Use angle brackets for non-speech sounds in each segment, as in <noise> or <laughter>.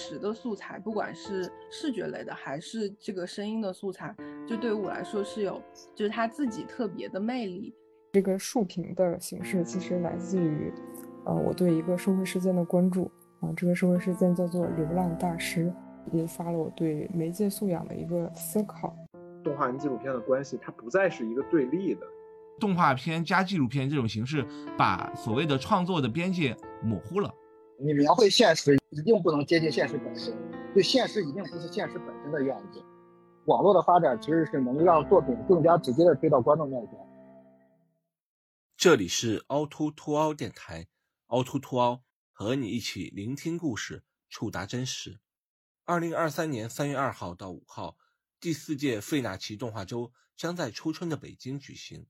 实的素材，不管是视觉类的还是这个声音的素材，就对于我来说是有，就是它自己特别的魅力。这个竖屏的形式其实来自于，呃，我对一个社会事件的关注啊，这个社会事件叫做《流浪大师》，引发了我对媒介素养的一个思考。动画跟纪录片的关系，它不再是一个对立的。动画片加纪录片这种形式，把所谓的创作的边界模糊了。你描绘现实，一定不能接近现实本身，就现实一定不是现实本身的样子。网络的发展其实是能让作品更加直接的推到观众面前。这里是凹凸凸凹电台，凹凸凸凹和你一起聆听故事，触达真实。二零二三年三月二号到五号，第四届费纳奇动画周将在初春的北京举行。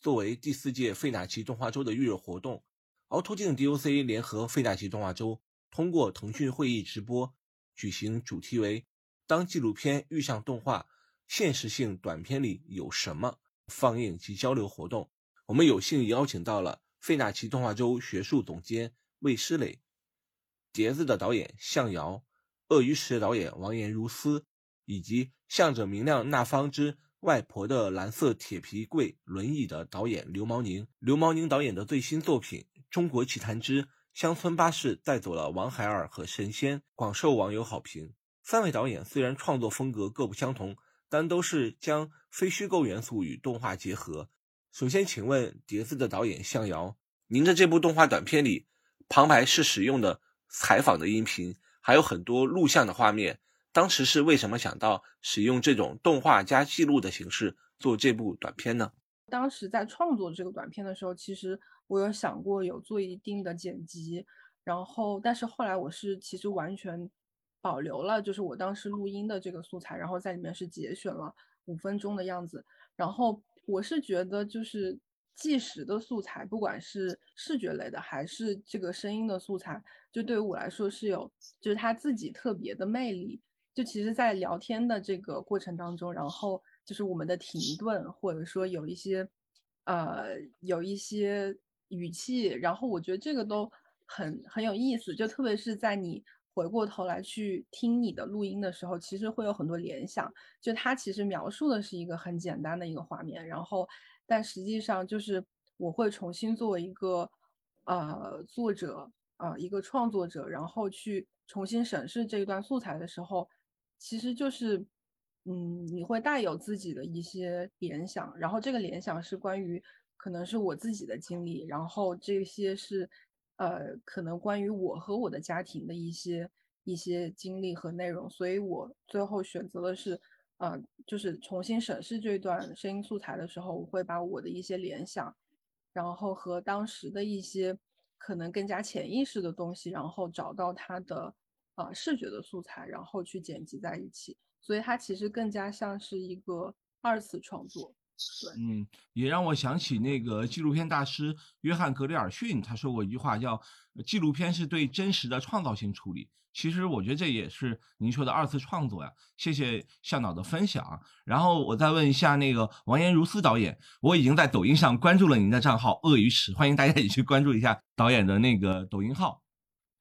作为第四届费纳奇动画周的预热活动，凹凸镜 DOC 联合费纳奇动画周，通过腾讯会议直播举行主题为“当纪录片遇上动画，现实性短片里有什么”放映及交流活动。我们有幸邀请到了费纳奇动画周学术总监魏诗磊、碟子的导演向遥、鳄鱼池的导演王岩如斯，以及向着明亮那方之外婆的蓝色铁皮柜轮椅的导演刘毛宁。刘毛宁导演的最新作品《中国奇谭之乡村巴士带走了王海尔和神仙》广受网友好评。三位导演虽然创作风格各不相同，但都是将非虚构元素与动画结合。首先，请问碟子的导演向遥，您的这部动画短片里，旁白是使用的采访的音频，还有很多录像的画面。当时是为什么想到使用这种动画加记录的形式做这部短片呢？当时在创作这个短片的时候，其实我有想过有做一定的剪辑，然后，但是后来我是其实完全保留了，就是我当时录音的这个素材，然后在里面是节选了五分钟的样子，然后。我是觉得，就是计时的素材，不管是视觉类的还是这个声音的素材，就对于我来说是有，就是它自己特别的魅力。就其实，在聊天的这个过程当中，然后就是我们的停顿，或者说有一些，呃，有一些语气，然后我觉得这个都很很有意思。就特别是在你。回过头来去听你的录音的时候，其实会有很多联想。就它其实描述的是一个很简单的一个画面，然后，但实际上就是我会重新作为一个呃作者啊一个创作者，然后去重新审视这一段素材的时候，其实就是嗯你会带有自己的一些联想，然后这个联想是关于可能是我自己的经历，然后这些是。呃，可能关于我和我的家庭的一些一些经历和内容，所以我最后选择的是，呃，就是重新审视这段声音素材的时候，我会把我的一些联想，然后和当时的一些可能更加潜意识的东西，然后找到它的呃视觉的素材，然后去剪辑在一起，所以它其实更加像是一个二次创作。嗯，也让我想起那个纪录片大师约翰格里尔逊，他说过一句话，叫“纪录片是对真实的创造性处理”。其实我觉得这也是您说的二次创作呀。谢谢向导的分享。然后我再问一下那个王岩如斯导演，我已经在抖音上关注了您的账号“鳄鱼池”，欢迎大家也去关注一下导演的那个抖音号。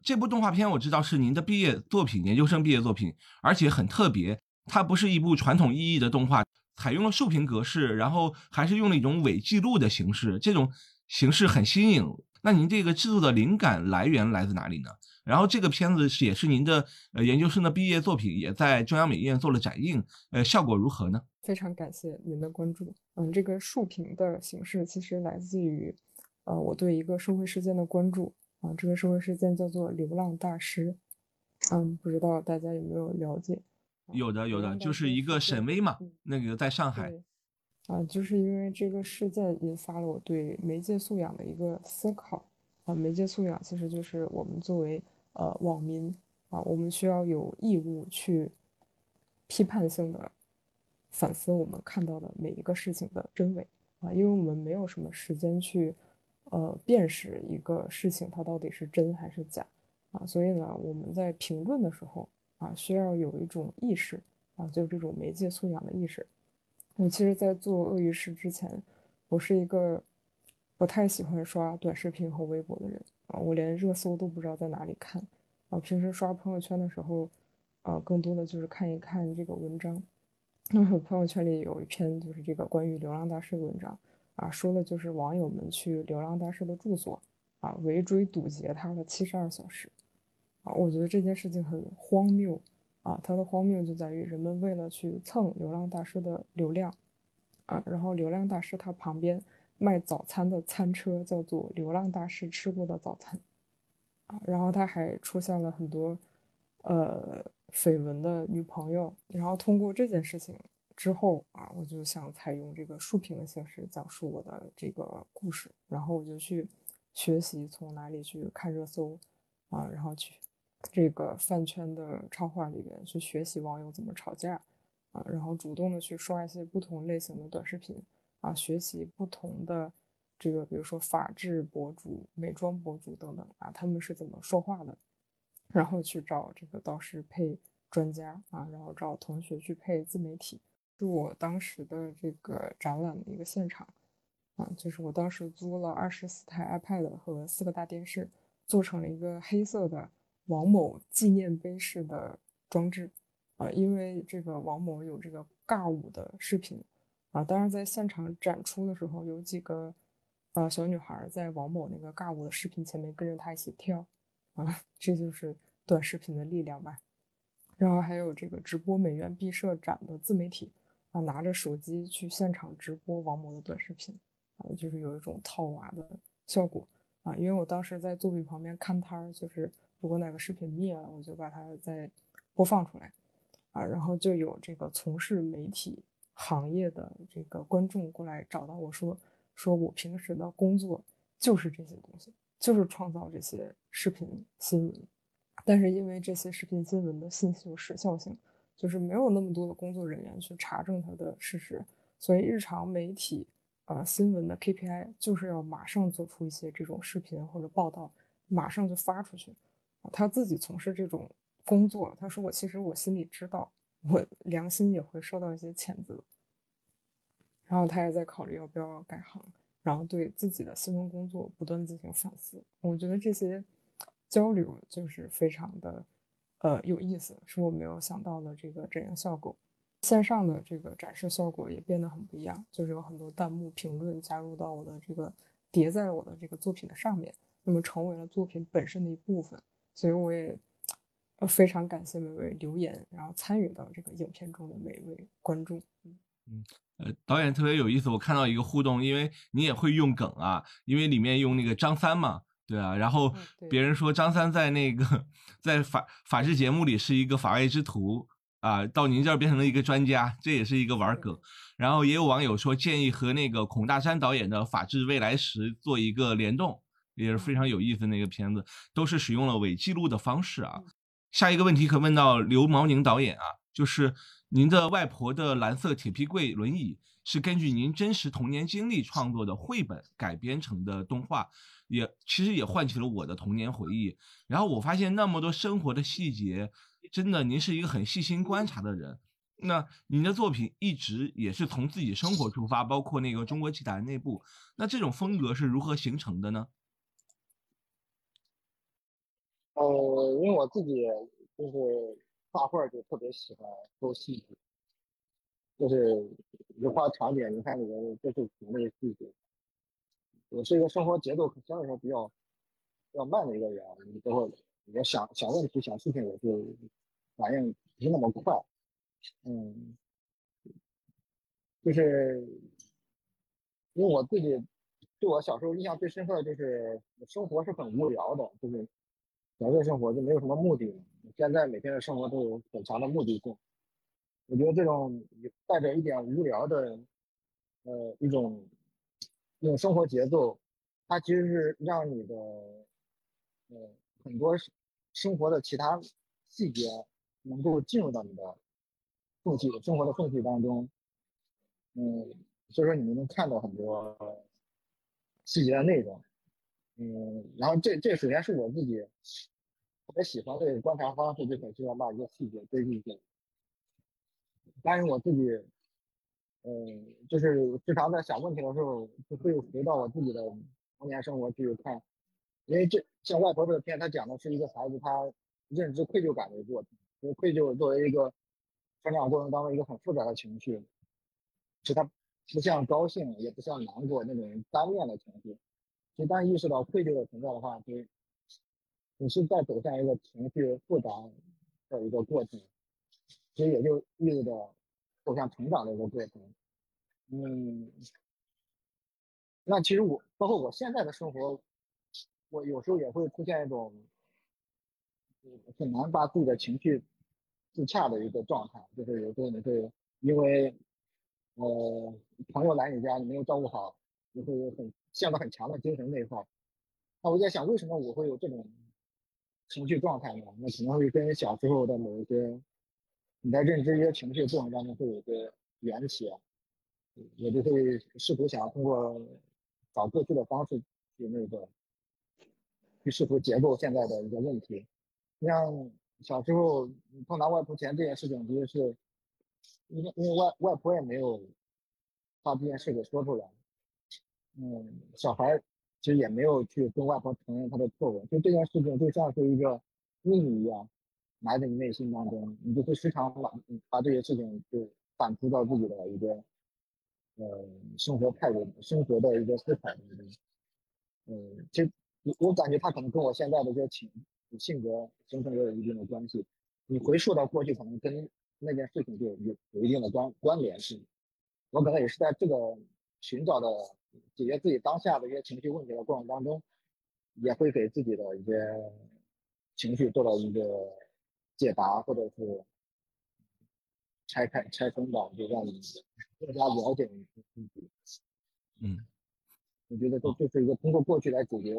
这部动画片我知道是您的毕业作品，研究生毕业作品，而且很特别，它不是一部传统意义的动画。采用了竖屏格式，然后还是用了一种伪记录的形式，这种形式很新颖。那您这个制作的灵感来源来自哪里呢？然后这个片子是也是您的呃研究生的毕业作品，也在中央美院做了展映，呃，效果如何呢？非常感谢您的关注。嗯，这个竖屏的形式其实来自于呃我对一个社会事件的关注啊，这个社会事件叫做《流浪大师》。嗯，不知道大家有没有了解？有的有的，就是一个沈巍嘛，那个在上海，啊，就是因为这个事件引发了我对媒介素养的一个思考。啊，媒介素养其实就是我们作为呃网民啊，我们需要有义务去批判性的反思我们看到的每一个事情的真伪。啊，因为我们没有什么时间去呃辨识一个事情它到底是真还是假。啊，所以呢，我们在评论的时候。啊，需要有一种意识啊，就是这种媒介素养的意识。我其实，在做鳄鱼师之前，我是一个不太喜欢刷短视频和微博的人啊，我连热搜都不知道在哪里看啊，平时刷朋友圈的时候，啊，更多的就是看一看这个文章。那么朋友圈里有一篇就是这个关于流浪大师的文章啊，说的就是网友们去流浪大师的住所啊，围追堵截他的七十二小时我觉得这件事情很荒谬啊，它的荒谬就在于人们为了去蹭流浪大师的流量啊，然后流浪大师他旁边卖早餐的餐车叫做流浪大师吃过的早餐。啊，然后他还出现了很多，呃，绯闻的女朋友。然后通过这件事情之后啊，我就想采用这个竖屏的形式讲述我的这个故事。然后我就去学习从哪里去看热搜啊，然后去这个饭圈的超话里边去学习网友怎么吵架啊，然后主动的去刷一些不同类型的短视频啊，学习不同的。这个比如说法制博主、美妆博主等等啊，他们是怎么说话的？然后去找这个导师配专家啊，然后找同学去配自媒体。是我当时的这个展览的一个现场啊，就是我当时租了二十四台 iPad 和四个大电视，做成了一个黑色的王某纪念碑式的装置啊，因为这个王某有这个尬舞的视频啊，当然在现场展出的时候有几个。啊，小女孩在王某那个尬舞的视频前面跟着他一起跳，啊，<laughs> 这就是短视频的力量吧。然后还有这个直播美院毕设展的自媒体啊，拿着手机去现场直播王某的短视频，啊，就是有一种套娃的效果啊。因为我当时在作品旁边看摊儿，就是如果哪个视频灭了，我就把它再播放出来，啊，然后就有这个从事媒体行业的这个观众过来找到我说。说我平时的工作就是这些东西，就是创造这些视频新闻，但是因为这些视频新闻的信息有时效性，就是没有那么多的工作人员去查证它的事实，所以日常媒体呃新闻的 KPI 就是要马上做出一些这种视频或者报道，马上就发出去。他自己从事这种工作，他说我其实我心里知道，我良心也会受到一些谴责。然后他也在考虑要不要改行，然后对自己的新闻工作不断进行反思。我觉得这些交流就是非常的呃有意思，是我没有想到的这个展映效果。线上的这个展示效果也变得很不一样，就是有很多弹幕评论加入到我的这个叠在我的这个作品的上面，那么成为了作品本身的一部分。所以我也呃非常感谢每位留言，然后参与到这个影片中的每一位观众。嗯。呃，导演特别有意思，我看到一个互动，因为你也会用梗啊，因为里面用那个张三嘛，对啊，然后别人说张三在那个 <laughs> 在法法制节目里是一个法外之徒啊，到您这儿变成了一个专家，这也是一个玩梗。然后也有网友说建议和那个孔大山导演的《法治未来时》做一个联动，也是非常有意思的那个片子，都是使用了伪记录的方式啊。下一个问题可问到刘毛宁导演啊，就是。您的外婆的蓝色铁皮柜轮椅是根据您真实童年经历创作的绘本改编成的动画，也其实也唤起了我的童年回忆。然后我发现那么多生活的细节，真的您是一个很细心观察的人。那您的作品一直也是从自己生活出发，包括那个中国奇谭内部，那这种风格是如何形成的呢？呃，因为我自己就是。画画就特别喜欢抠细节，就是一画场景，你看里面就是那个细节。我是一个生活节奏相对来说比较比较慢的一个人，你包括我想想问题、想事情，我就反应不是那么快。嗯，就是因为我自己对我小时候印象最深刻的就是生活是很无聊的，就是小时候生活就没有什么目的了。现在每天的生活都有很强的目的性，我觉得这种带着一点无聊的，呃，一种一种生活节奏，它其实是让你的，呃，很多生活的其他细节能够进入到你的缝隙、生活的缝隙当中，嗯，所以说你们能看到很多细节的内容，嗯，然后这这首先是我自己。特别喜欢这个观察方式，就很希望把一个细节堆进去。但是我自己，嗯，就是时常在想问题的时候，就会回到我自己的童年生活去看。因为这像外婆这个片，它讲的是一个孩子，他认知愧疚感的一个过程。因为愧疚作为一个成长过程当中一个很复杂的情绪，是他不像高兴，也不像难过那种单面的情绪。一旦意识到愧疚的存在的话，就你是在走向一个情绪复杂的一个过程，其实也就意味着走向成长的一个过程。嗯，那其实我包括我现在的生活，我有时候也会出现一种很难把自己的情绪自洽的一个状态，就是有时候你会因为呃朋友来你家，你没有照顾好，你会有很。陷入很强的精神内耗，那我在想，为什么我会有这种情绪状态呢？那可能会跟小时候的某一些你在认知一些情绪过程当中会有一个缘起，我就会试图想要通过找过去的方式去那个去试图解构现在的一个问题。像小时候碰到外婆钱这件事情，其实是因为因为外外婆也没有把这件事给说出来。嗯，小孩其实也没有去跟外婆承认他的错误，就这件事情就像是一个秘密一样，埋在你内心当中，你就会时常把把这些事情就反刍到自己的一个呃生活态度、生活的一个思考当中。嗯，其实我我感觉他可能跟我现在的这个情性格形成也有一定的关系。你回溯到过去，可能跟那件事情就有有一定的关关联性。我可能也是在这个寻找的。解决自己当下的一些情绪问题的过程当中，也会给自己的一些情绪做到一个解答，或者是拆开拆分吧，就让你更加了解你自己。嗯，我觉得这这是一个通过过去来解决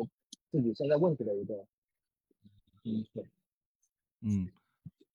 自己现在问题的一个。嗯。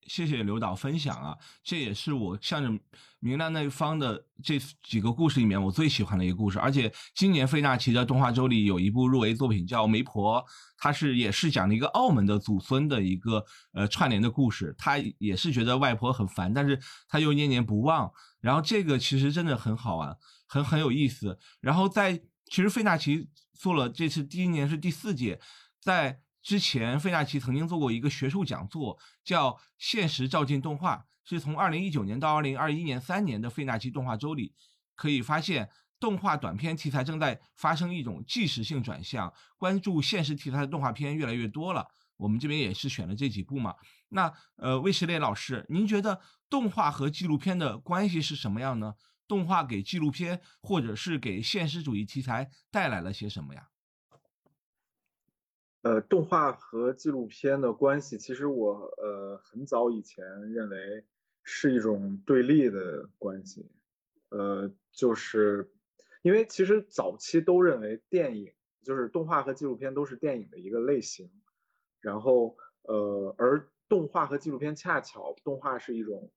谢谢刘导分享啊，这也是我向着明亮那一方的这几个故事里面我最喜欢的一个故事。而且今年费纳奇的动画周里有一部入围作品叫《媒婆》，它是也是讲了一个澳门的祖孙的一个呃串联的故事。他也是觉得外婆很烦，但是他又念念不忘。然后这个其实真的很好玩，很很有意思。然后在其实费纳奇做了这次第一年是第四届，在。之前费纳奇曾经做过一个学术讲座，叫《现实照进动画》，是从二零一九年到二零二一年三年的费纳奇动画周里，可以发现动画短片题材正在发生一种即时性转向，关注现实题材的动画片越来越多了。我们这边也是选了这几部嘛。那呃，魏时烈老师，您觉得动画和纪录片的关系是什么样呢？动画给纪录片或者是给现实主义题材带来了些什么呀？呃，动画和纪录片的关系，其实我呃很早以前认为是一种对立的关系，呃，就是因为其实早期都认为电影就是动画和纪录片都是电影的一个类型，然后呃，而动画和纪录片恰巧动画是一种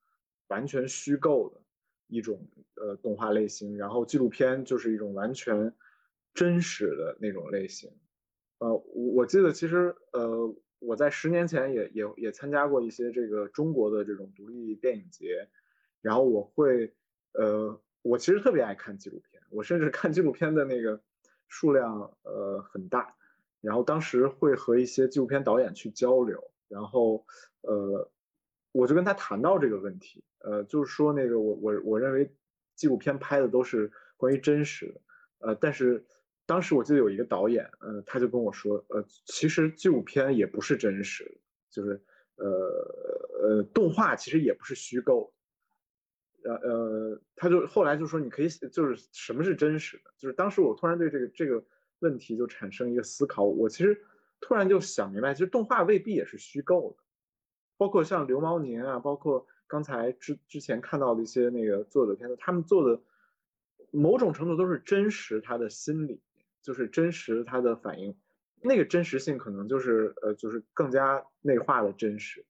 完全虚构的一种呃动画类型，然后纪录片就是一种完全真实的那种类型。呃，我我记得其实呃，我在十年前也也也参加过一些这个中国的这种独立电影节，然后我会呃，我其实特别爱看纪录片，我甚至看纪录片的那个数量呃很大，然后当时会和一些纪录片导演去交流，然后呃，我就跟他谈到这个问题，呃，就是说那个我我我认为纪录片拍的都是关于真实的，呃，但是。当时我记得有一个导演，呃，他就跟我说，呃，其实纪录片也不是真实，就是，呃呃，动画其实也不是虚构，呃呃，他就后来就说，你可以，就是什么是真实的？就是当时我突然对这个这个问题就产生一个思考，我其实突然就想明白，其实动画未必也是虚构的，包括像刘毛宁啊，包括刚才之之前看到的一些那个作者片子，他们做的某种程度都是真实他的心理。就是真实它的反应，那个真实性可能就是呃，就是更加内化的真实，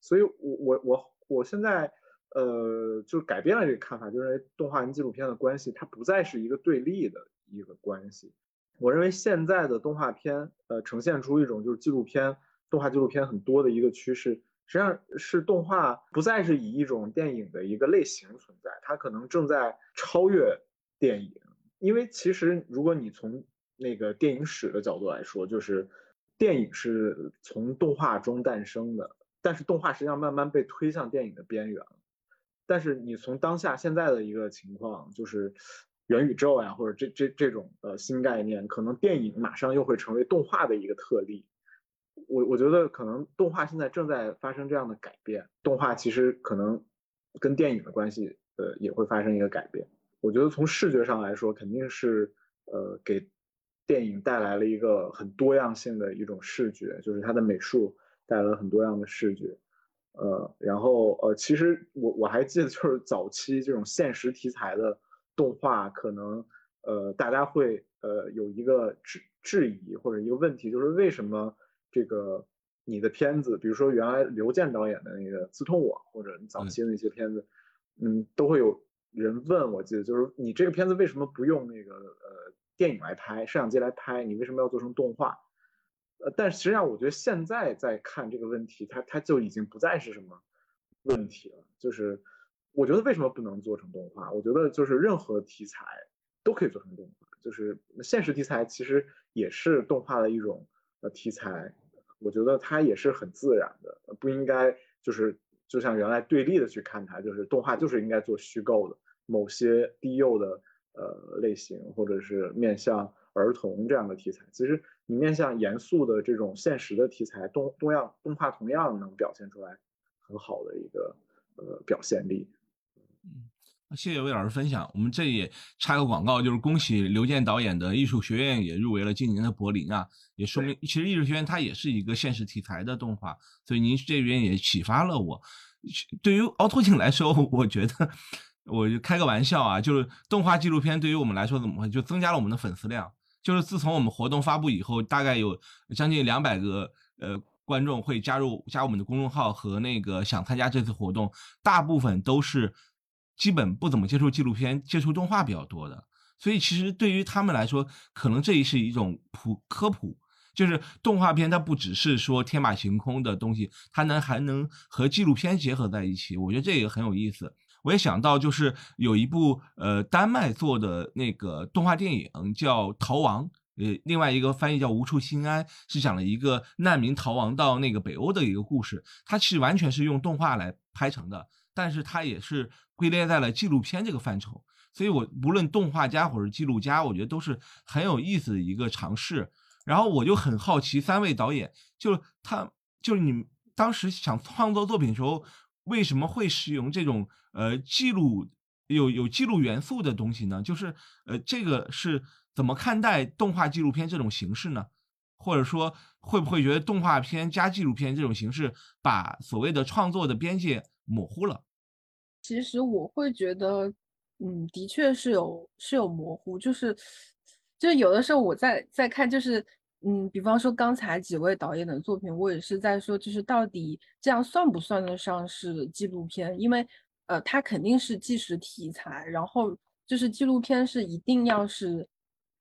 所以，我我我我现在呃，就改变了这个看法，就认为动画跟纪录片的关系，它不再是一个对立的一个关系。我认为现在的动画片呃，呈现出一种就是纪录片、动画纪录片很多的一个趋势，实际上是动画不再是以一种电影的一个类型存在，它可能正在超越电影，因为其实如果你从那个电影史的角度来说，就是电影是从动画中诞生的，但是动画实际上慢慢被推向电影的边缘。但是你从当下现在的一个情况，就是元宇宙呀，或者这这这种呃新概念，可能电影马上又会成为动画的一个特例。我我觉得可能动画现在正在发生这样的改变，动画其实可能跟电影的关系呃也会发生一个改变。我觉得从视觉上来说，肯定是呃给电影带来了一个很多样性的一种视觉，就是它的美术带来了很多样的视觉。呃，然后呃，其实我我还记得，就是早期这种现实题材的动画，可能呃大家会呃有一个质质疑或者一个问题，就是为什么这个你的片子，比如说原来刘健导演的那个《刺痛我》，或者早期的那些片子，嗯，都会有人问，我记得就是你这个片子为什么不用那个呃电影来拍，摄像机来拍，你为什么要做成动画？呃，但实际上我觉得现在在看这个问题，它它就已经不再是什么问题了。就是我觉得为什么不能做成动画？我觉得就是任何题材都可以做成动画，就是现实题材其实也是动画的一种呃题材。我觉得它也是很自然的，不应该就是就像原来对立的去看它，就是动画就是应该做虚构的某些低幼的呃类型，或者是面向儿童这样的题材。其实。你面向严肃的这种现实的题材，动动样动画同样能表现出来很好的一个呃表现力。嗯，谢谢魏老师分享。我们这里也插个广告，就是恭喜刘健导演的艺术学院也入围了今年的柏林啊，也说明其实艺术学院它也是一个现实题材的动画，所以您这边也启发了我。对于凹凸镜来说，我觉得我就开个玩笑啊，就是动画纪录片对于我们来说怎么会就增加了我们的粉丝量。就是自从我们活动发布以后，大概有将近两百个呃观众会加入加我们的公众号和那个想参加这次活动，大部分都是基本不怎么接触纪录片、接触动画比较多的。所以其实对于他们来说，可能这也是一种普科普，就是动画片它不只是说天马行空的东西，它能还能和纪录片结合在一起。我觉得这个很有意思。我也想到，就是有一部呃丹麦做的那个动画电影叫《逃亡》，呃，另外一个翻译叫《无处心安》，是讲了一个难民逃亡到那个北欧的一个故事。它其实完全是用动画来拍成的，但是它也是归类在了纪录片这个范畴。所以，我无论动画家或者记录家，我觉得都是很有意思的一个尝试。然后我就很好奇，三位导演，就是他就是你们当时想创作作品的时候。为什么会使用这种呃记录有有记录元素的东西呢？就是呃这个是怎么看待动画纪录片这种形式呢？或者说会不会觉得动画片加纪录片这种形式把所谓的创作的边界模糊了？其实我会觉得，嗯，的确是有是有模糊，就是就是有的时候我在在看就是。嗯，比方说刚才几位导演的作品，我也是在说，就是到底这样算不算得上是纪录片？因为，呃，它肯定是纪实题材，然后就是纪录片是一定要是，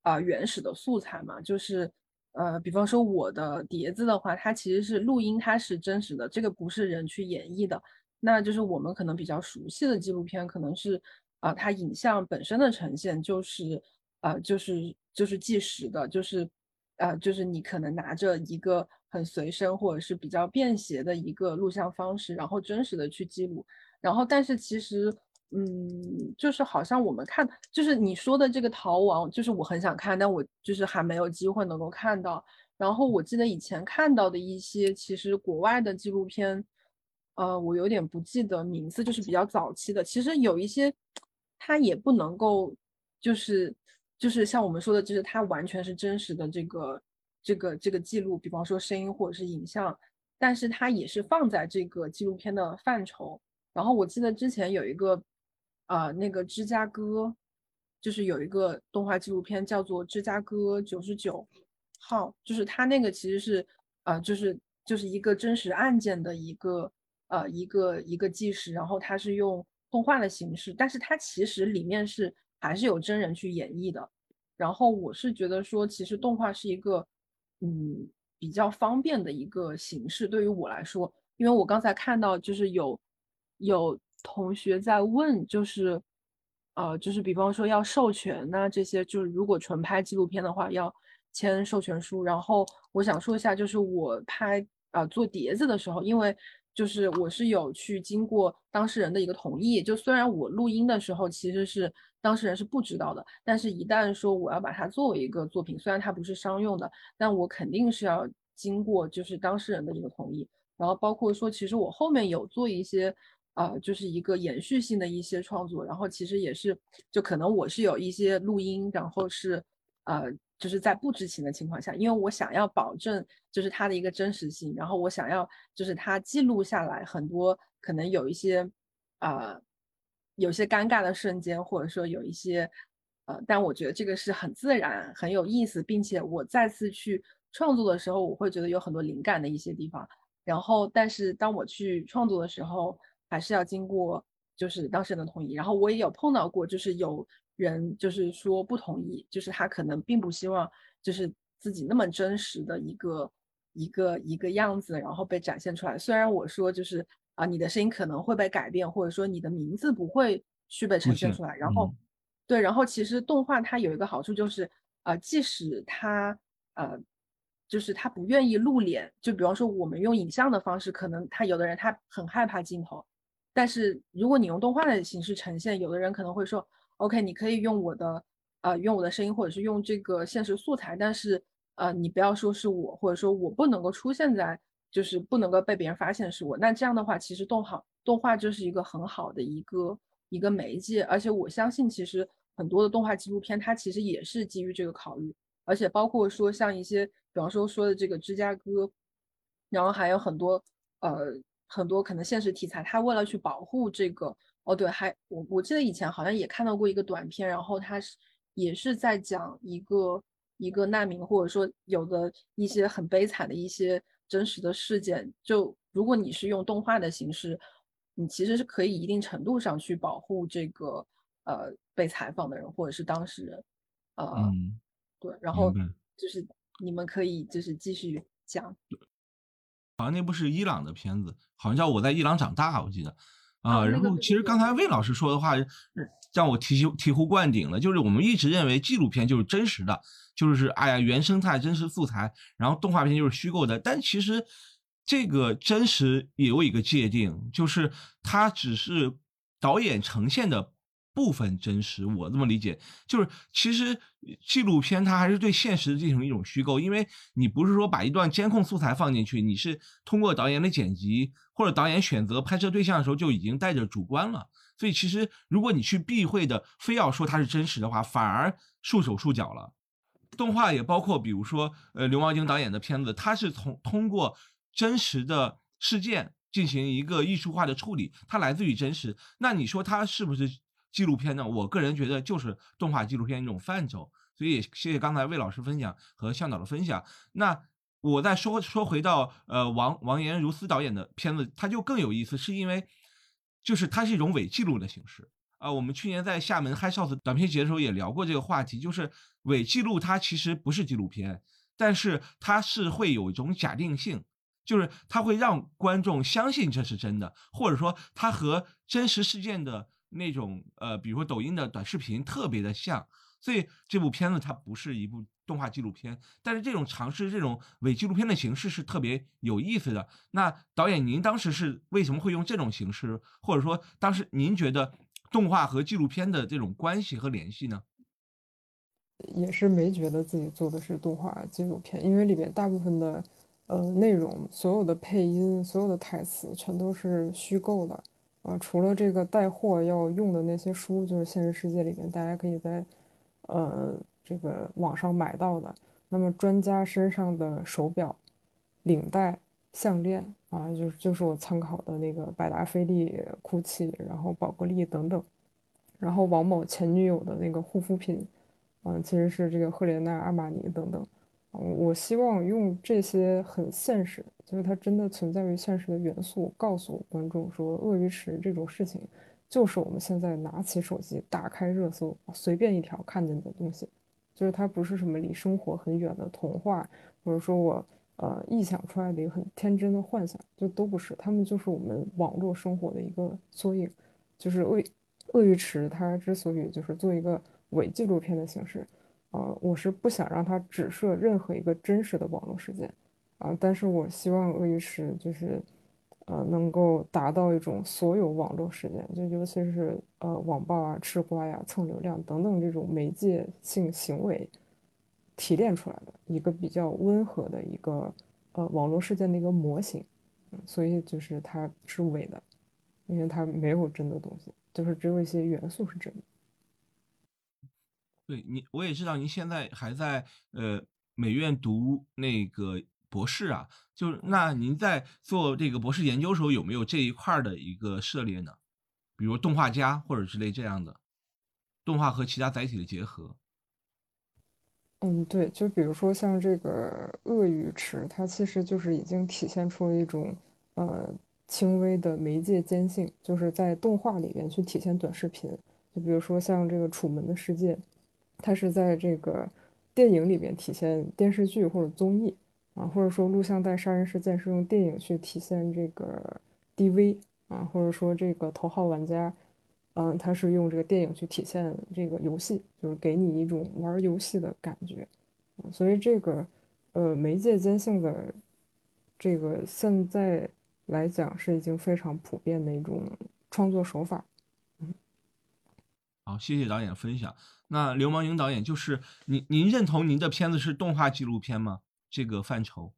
啊，原始的素材嘛。就是，呃，比方说我的碟子的话，它其实是录音，它是真实的，这个不是人去演绎的。那就是我们可能比较熟悉的纪录片，可能是，啊，它影像本身的呈现就是，啊，就是就是纪实的，就是。呃，就是你可能拿着一个很随身或者是比较便携的一个录像方式，然后真实的去记录，然后但是其实，嗯，就是好像我们看，就是你说的这个逃亡，就是我很想看，但我就是还没有机会能够看到。然后我记得以前看到的一些其实国外的纪录片，呃，我有点不记得名字，就是比较早期的，其实有一些它也不能够就是。就是像我们说的，就是它完全是真实的这个这个这个记录，比方说声音或者是影像，但是它也是放在这个纪录片的范畴。然后我记得之前有一个，呃，那个芝加哥，就是有一个动画纪录片叫做《芝加哥九十九号》，就是它那个其实是，呃，就是就是一个真实案件的一个呃一个一个纪实，然后它是用动画的形式，但是它其实里面是。还是有真人去演绎的，然后我是觉得说，其实动画是一个，嗯，比较方便的一个形式。对于我来说，因为我刚才看到就是有有同学在问，就是呃，就是比方说要授权呐这些，就是如果纯拍纪录片的话要签授权书。然后我想说一下，就是我拍啊做碟子的时候，因为就是我是有去经过当事人的一个同意，就虽然我录音的时候其实是当事人是不知道的，但是一旦说我要把它作为一个作品，虽然它不是商用的，但我肯定是要经过就是当事人的这个同意，然后包括说其实我后面有做一些。呃，就是一个延续性的一些创作，然后其实也是，就可能我是有一些录音，然后是，呃，就是在不知情的情况下，因为我想要保证就是它的一个真实性，然后我想要就是它记录下来很多可能有一些，呃，有些尴尬的瞬间，或者说有一些，呃，但我觉得这个是很自然、很有意思，并且我再次去创作的时候，我会觉得有很多灵感的一些地方，然后但是当我去创作的时候。还是要经过就是当事人的同意，然后我也有碰到过，就是有人就是说不同意，就是他可能并不希望就是自己那么真实的一个一个一个样子，然后被展现出来。虽然我说就是啊，你的声音可能会被改变，或者说你的名字不会去被呈现出来。然后对，然后其实动画它有一个好处就是呃，即使它呃。就是他不愿意露脸，就比方说我们用影像的方式，可能他有的人他很害怕镜头。但是如果你用动画的形式呈现，有的人可能会说，OK，你可以用我的，呃，用我的声音，或者是用这个现实素材，但是，呃，你不要说是我，或者说我不能够出现在，就是不能够被别人发现是我。那这样的话，其实动好动画就是一个很好的一个一个媒介，而且我相信，其实很多的动画纪录片，它其实也是基于这个考虑，而且包括说像一些，比方说说的这个芝加哥，然后还有很多，呃。很多可能现实题材，他为了去保护这个，哦对，还我我记得以前好像也看到过一个短片，然后他是也是在讲一个一个难民，或者说有的一些很悲惨的一些真实的事件。就如果你是用动画的形式，你其实是可以一定程度上去保护这个呃被采访的人或者是当事人，呃，对，然后就是你们可以就是继续讲。好像那部是伊朗的片子，好像叫我在伊朗长大，我记得啊。然后其实刚才魏老师说的话让我醍醐醍醐灌顶了，就是我们一直认为纪录片就是真实的，就是哎呀原生态真实素材，然后动画片就是虚构的。但其实这个真实也有一个界定，就是它只是导演呈现的。部分真实，我这么理解，就是其实纪录片它还是对现实进行一种虚构，因为你不是说把一段监控素材放进去，你是通过导演的剪辑或者导演选择拍摄对象的时候就已经带着主观了，所以其实如果你去避讳的非要说它是真实的话，反而束手束脚了。动画也包括，比如说呃刘毛京导演的片子，它是从通过真实的事件进行一个艺术化的处理，它来自于真实，那你说它是不是？纪录片呢，我个人觉得就是动画纪录片一种范畴，所以谢谢刚才魏老师分享和向导的分享。那我再说说回到呃王王岩如斯导演的片子，它就更有意思，是因为就是它是一种伪记录的形式啊。我们去年在厦门 Hi Shots 短片节的时候也聊过这个话题，就是伪记录它其实不是纪录片，但是它是会有一种假定性，就是它会让观众相信这是真的，或者说它和真实事件的。那种呃，比如说抖音的短视频特别的像，所以这部片子它不是一部动画纪录片，但是这种尝试这种伪纪录片的形式是特别有意思的。那导演您当时是为什么会用这种形式，或者说当时您觉得动画和纪录片的这种关系和联系呢？也是没觉得自己做的是动画纪录片，因为里边大部分的呃内容，所有的配音，所有的台词全都是虚构的。啊，除了这个带货要用的那些书，就是现实世界里面大家可以在，呃，这个网上买到的。那么专家身上的手表、领带、项链啊，就是就是我参考的那个百达翡丽、GUCCI，然后宝格丽等等。然后王某前女友的那个护肤品，嗯，其实是这个赫莲娜、阿玛尼等等。我希望用这些很现实，就是它真的存在于现实的元素，告诉观众说，鳄鱼池这种事情，就是我们现在拿起手机打开热搜，随便一条看见的东西，就是它不是什么离生活很远的童话，或者说我呃臆想出来的一个很天真的幻想，就都不是，他们就是我们网络生活的一个缩影，就是鳄鳄鱼池它之所以就是做一个伪纪录片的形式。呃，我是不想让它指涉任何一个真实的网络事件，啊，但是我希望鳄鱼池就是，呃，能够达到一种所有网络事件，就尤其是呃网暴啊、吃瓜呀、蹭流量等等这种媒介性行为提炼出来的一个比较温和的一个呃网络事件的一个模型。所以就是它是伪的，因为它没有真的东西，就是只有一些元素是真的。对你，我也知道您现在还在呃美院读那个博士啊，就是那您在做这个博士研究时候有没有这一块的一个涉猎呢？比如动画家或者之类这样的动画和其他载体的结合。嗯，对，就比如说像这个鳄鱼池，它其实就是已经体现出了一种呃轻微的媒介间性，就是在动画里面去体现短视频。就比如说像这个《楚门的世界》。它是在这个电影里面体现电视剧或者综艺啊，或者说录像带杀人事件是用电影去体现这个 DV 啊，或者说这个头号玩家，嗯，它是用这个电影去体现这个游戏，就是给你一种玩游戏的感觉。所以这个呃媒介间性的这个现在来讲是已经非常普遍的一种创作手法。好，谢谢导演分享。那刘芒英导演就是您，您认同您的片子是动画纪录片吗？这个范畴，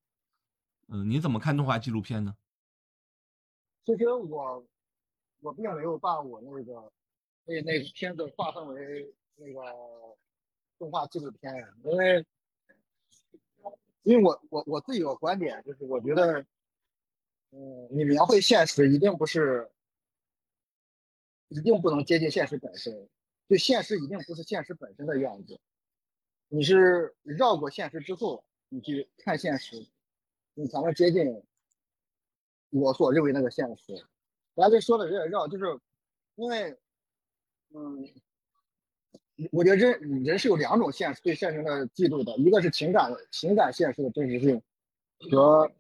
嗯，您怎么看动画纪录片呢？其实我我并没有把我那个那那个片子划分为那个动画纪录片，因为因为我我我自己有观点，就是我觉得，嗯，你描绘现实一定不是，一定不能接近现实本身。就现实一定不是现实本身的样子，你是绕过现实之后，你去看现实，你才能接近我所认为那个现实。咱这说的有点绕，就是因为，嗯，我觉得人人是有两种现实对现实的记录的，一个是情感情感现实的真实性，和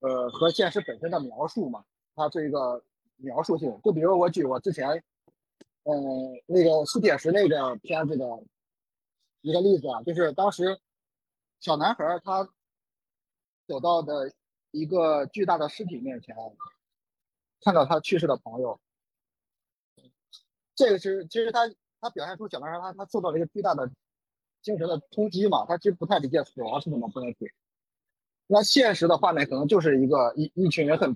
呃和现实本身的描述嘛，它是一个描述性。就比如我举我之前。嗯，那个吸铁石那个片子的一个例子啊，就是当时小男孩他走到的一个巨大的尸体面前，看到他去世的朋友，这个是其实他他表现出小男孩他他受到了一个巨大的精神的冲击嘛，他其实不太理解死亡是怎么回事。那现实的画面可能就是一个一一群人很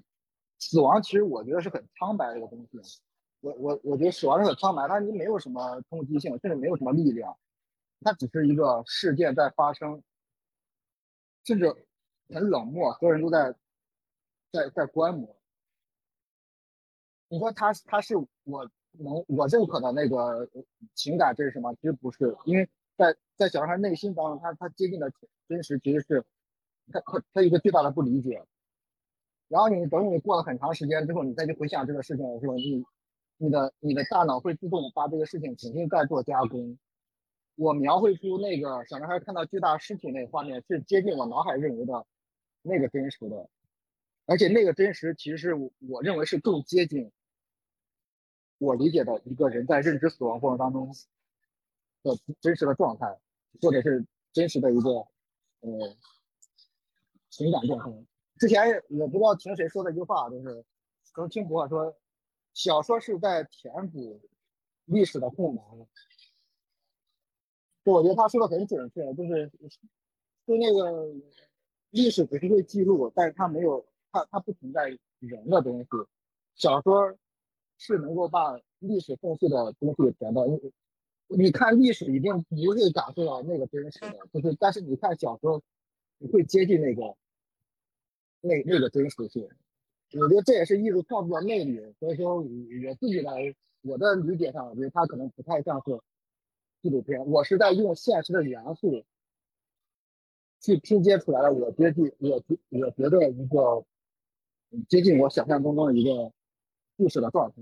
死亡，其实我觉得是很苍白的一个东西。我我我觉得死亡是很苍白，它你没有什么冲击性，甚至没有什么力量，它只是一个事件在发生，甚至很冷漠，所有人都在在在观摩。你说他他是我能我认可的那个情感，这是什么？其实不是，因为在在小孩内心当中，他他接近的真实其实是他他他一个巨大的不理解。然后你等你过了很长时间之后，你再去回想这个事情的时候，你。你的你的大脑会自动把这个事情重新再做加工。我描绘出那个小男孩看到巨大尸体那个画面，是接近我脑海认为的那个真实的，而且那个真实其实是我认为是更接近我理解的一个人在认知死亡过程当中的真实的状态，或者是真实的一个呃情感状态。之前我不知道听谁说的一句话，就是刚听博说。小说是在填补历史的空白，我觉得他说的很准确，就是就那个历史只是会记录，但是它没有它它不存在人的东西。小说是能够把历史缝隙的东西填到，你你看历史一定不会感受到那个真实的，就是但是你看小说，你会接近那个那那个真实性。我觉得这也是艺术创作的魅力，所以说我自己来我的理解上，我觉得它可能不太像是纪录片。我是在用现实的元素去拼接出来了，我接近我我觉得一个接近我想象中的一个故事的状态。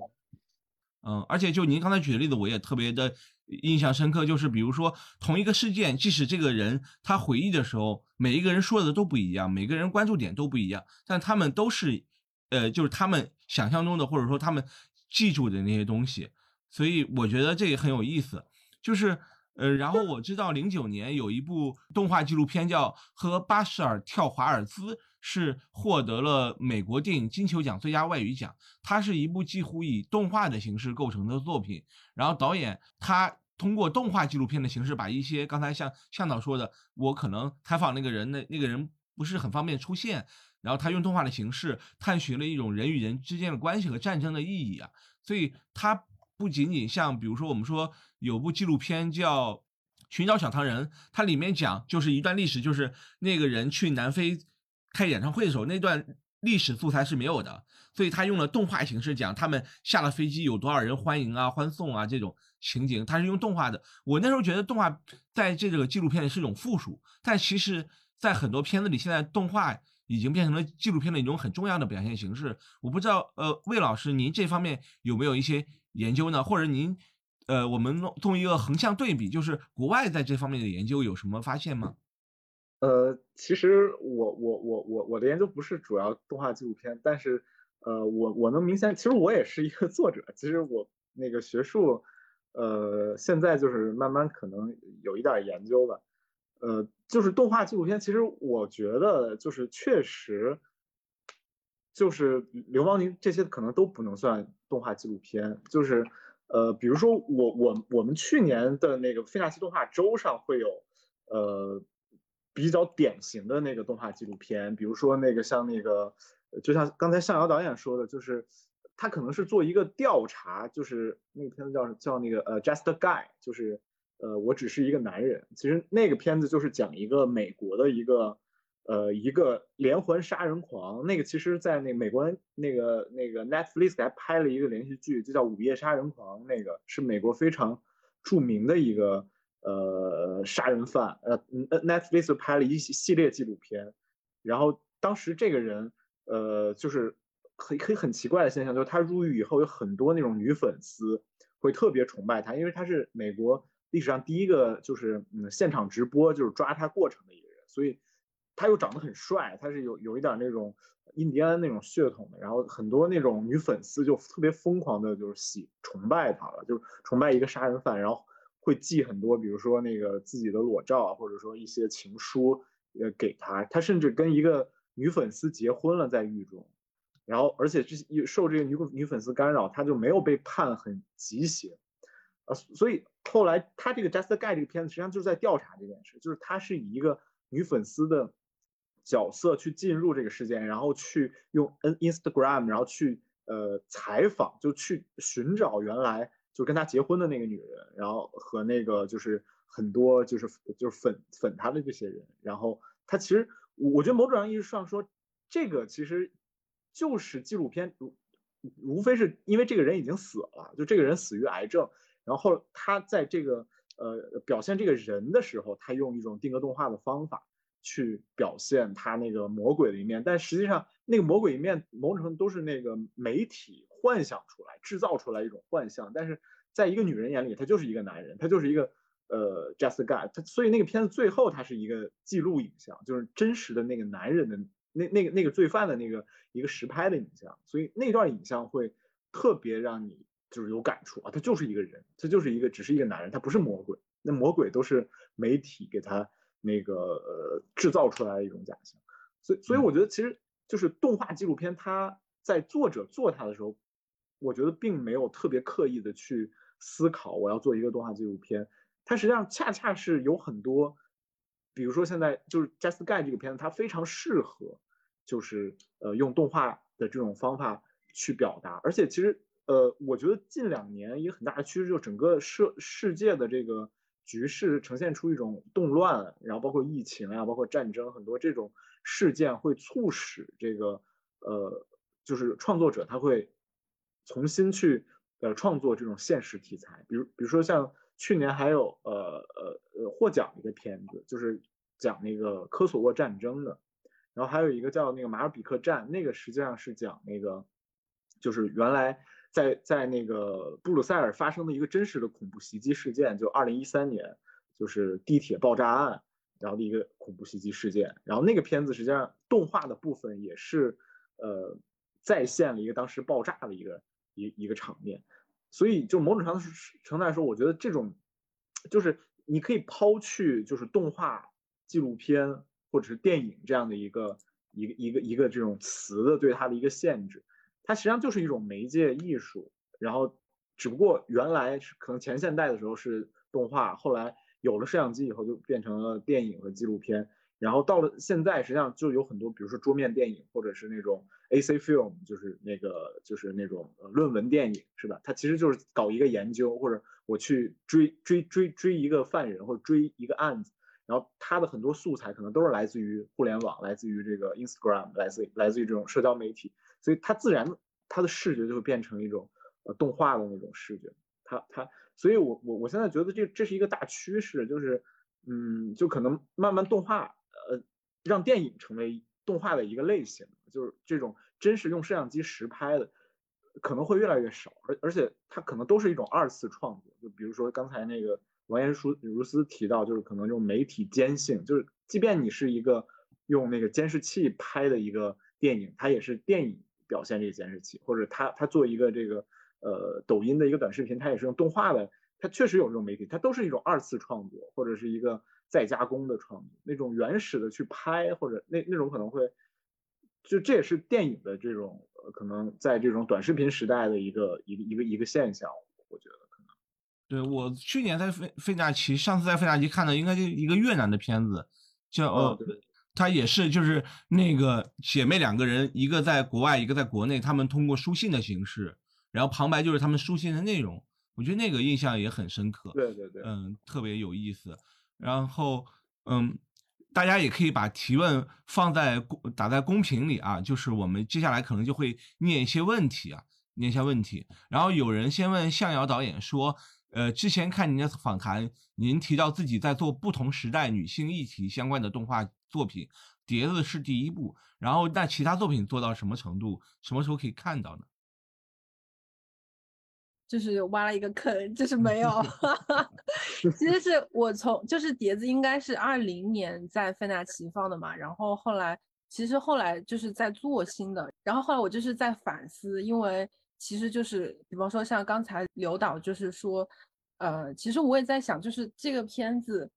嗯，而且就您刚才举的例子，我也特别的印象深刻，就是比如说同一个事件，即使这个人他回忆的时候，每一个人说的都不一样，每个人关注点都不一样，但他们都是。呃，就是他们想象中的，或者说他们记住的那些东西，所以我觉得这也很有意思。就是，呃，然后我知道零九年有一部动画纪录片叫《和巴什尔跳华尔兹》，是获得了美国电影金球奖最佳外语奖。它是一部几乎以动画的形式构成的作品。然后导演他通过动画纪录片的形式，把一些刚才像向导说的，我可能采访那个人，那那个人不是很方便出现。然后他用动画的形式探寻了一种人与人之间的关系和战争的意义啊。所以它不仅仅像，比如说我们说有部纪录片叫《寻找小唐人》，它里面讲就是一段历史，就是那个人去南非开演唱会的时候，那段历史素材是没有的，所以他用了动画形式讲他们下了飞机有多少人欢迎啊、欢送啊这种情景，他是用动画的。我那时候觉得动画在这个纪录片里是一种附属，但其实在很多片子里，现在动画。已经变成了纪录片的一种很重要的表现形式。我不知道，呃，魏老师，您这方面有没有一些研究呢？或者您，呃，我们弄做一个横向对比，就是国外在这方面的研究有什么发现吗？呃，其实我我我我我的研究不是主要动画纪录片，但是，呃，我我能明显，其实我也是一个 <laughs> 作者。其实我那个学术，呃，现在就是慢慢可能有一点研究吧。呃，就是动画纪录片，其实我觉得就是确实，就是流氓宁这些可能都不能算动画纪录片。就是呃，比如说我我我们去年的那个费纳西动画周上会有呃比较典型的那个动画纪录片，比如说那个像那个，就像刚才向遥导演说的，就是他可能是做一个调查，就是那个片子叫叫那个呃 Just Guy，就是。呃，我只是一个男人。其实那个片子就是讲一个美国的一个，呃，一个连环杀人狂。那个其实，在那美国那个那个 Netflix 还拍了一个连续剧，就叫《午夜杀人狂》。那个是美国非常著名的一个呃杀人犯。呃，Netflix 拍了一系列纪录片。然后当时这个人，呃，就是很很很奇怪的现象，就是他入狱以后，有很多那种女粉丝会特别崇拜他，因为他是美国。历史上第一个就是嗯现场直播就是抓他过程的一个人，所以他又长得很帅，他是有有一点那种印第安那种血统的，然后很多那种女粉丝就特别疯狂的，就是喜崇拜他了，就是崇拜一个杀人犯，然后会寄很多，比如说那个自己的裸照啊，或者说一些情书呃给他，他甚至跟一个女粉丝结婚了在狱中，然后而且这受这个女女粉丝干扰，他就没有被判很极刑。啊，所以后来他这个《Just Guy》这个片子实际上就是在调查这件事，就是他是以一个女粉丝的角色去进入这个事件，然后去用 N Instagram，然后去呃采访，就去寻找原来就跟他结婚的那个女人，然后和那个就是很多就是就是粉粉他的这些人，然后他其实我觉得某种意义上说，这个其实就是纪录片，无无非是因为这个人已经死了，就这个人死于癌症。然后他在这个呃表现这个人的时候，他用一种定格动画的方法去表现他那个魔鬼的一面，但实际上那个魔鬼一面某种程度都是那个媒体幻想出来、制造出来一种幻象。但是在一个女人眼里，他就是一个男人，他就是一个呃 just guy。他所以那个片子最后他是一个记录影像，就是真实的那个男人的那那个那个罪犯的那个一个实拍的影像。所以那段影像会特别让你。就是有感触啊，他就是一个人，他就是一个，只是一个男人，他不是魔鬼。那魔鬼都是媒体给他那个呃制造出来的一种假象。所以，所以我觉得其实就是动画纪录片，它在作者做它的时候，我觉得并没有特别刻意的去思考我要做一个动画纪录片。它实际上恰恰是有很多，比如说现在就是《Just Guy》这个片子，它非常适合就是呃用动画的这种方法去表达，而且其实。呃，我觉得近两年一个很大的趋势，就整个世世界的这个局势呈现出一种动乱，然后包括疫情啊，包括战争，很多这种事件会促使这个呃，就是创作者他会重新去呃创作这种现实题材，比如比如说像去年还有呃呃呃获奖一个片子，就是讲那个科索沃战争的，然后还有一个叫那个马尔比克战，那个实际上是讲那个就是原来。在在那个布鲁塞尔发生的一个真实的恐怖袭击事件，就二零一三年，就是地铁爆炸案，然后的一个恐怖袭击事件。然后那个片子实际上动画的部分也是，呃，再现了一个当时爆炸的一个一一个场面。所以就某种程度程度来说，我觉得这种，就是你可以抛去就是动画纪录片或者是电影这样的一个一个一个一个这种词的对它的一个限制，它实际上就是一种媒介艺术。然后，只不过原来是可能前现代的时候是动画，后来有了摄像机以后就变成了电影和纪录片。然后到了现在，实际上就有很多，比如说桌面电影，或者是那种 AC film，就是那个就是那种论文电影，是吧？它其实就是搞一个研究，或者我去追追追追一个犯人，或者追一个案子。然后它的很多素材可能都是来自于互联网，来自于这个 Instagram，来自来自于这种社交媒体，所以它自然它的视觉就会变成一种呃动画的那种视觉。它它，所以我我我现在觉得这这是一个大趋势，就是嗯，就可能慢慢动画。呃，让电影成为动画的一个类型，就是这种真实用摄像机实拍的，可能会越来越少，而而且它可能都是一种二次创作。就比如说刚才那个王岩书如斯提到，就是可能用媒体监性，就是即便你是一个用那个监视器拍的一个电影，它也是电影表现这个监视器，或者他他做一个这个呃抖音的一个短视频，他也是用动画的，他确实有这种媒体，它都是一种二次创作，或者是一个。再加工的创作，那种原始的去拍，或者那那种可能会，就这也是电影的这种可能在这种短视频时代的一个一个一个一个现象，我觉得可能。对我去年在费费纳奇，上次在费纳奇看的应该就一个越南的片子，叫呃，他也是就是那个姐妹两个人，一个在国外，一个在国内，他们通过书信的形式，然后旁白就是他们书信的内容，我觉得那个印象也很深刻。对对对，嗯，特别有意思。然后，嗯，大家也可以把提问放在公打在公屏里啊，就是我们接下来可能就会念一些问题啊，念一下问题。然后有人先问向瑶导演说，呃，之前看您的访谈，您提到自己在做不同时代女性议题相关的动画作品，《碟子》是第一部，然后那其他作品做到什么程度？什么时候可以看到呢？就是挖了一个坑，就是没有。<laughs> 其实是我从就是碟子应该是二零年在费纳奇放的嘛，然后后来其实后来就是在做新的，然后后来我就是在反思，因为其实就是比方说像刚才刘导就是说，呃，其实我也在想，就是这个片子，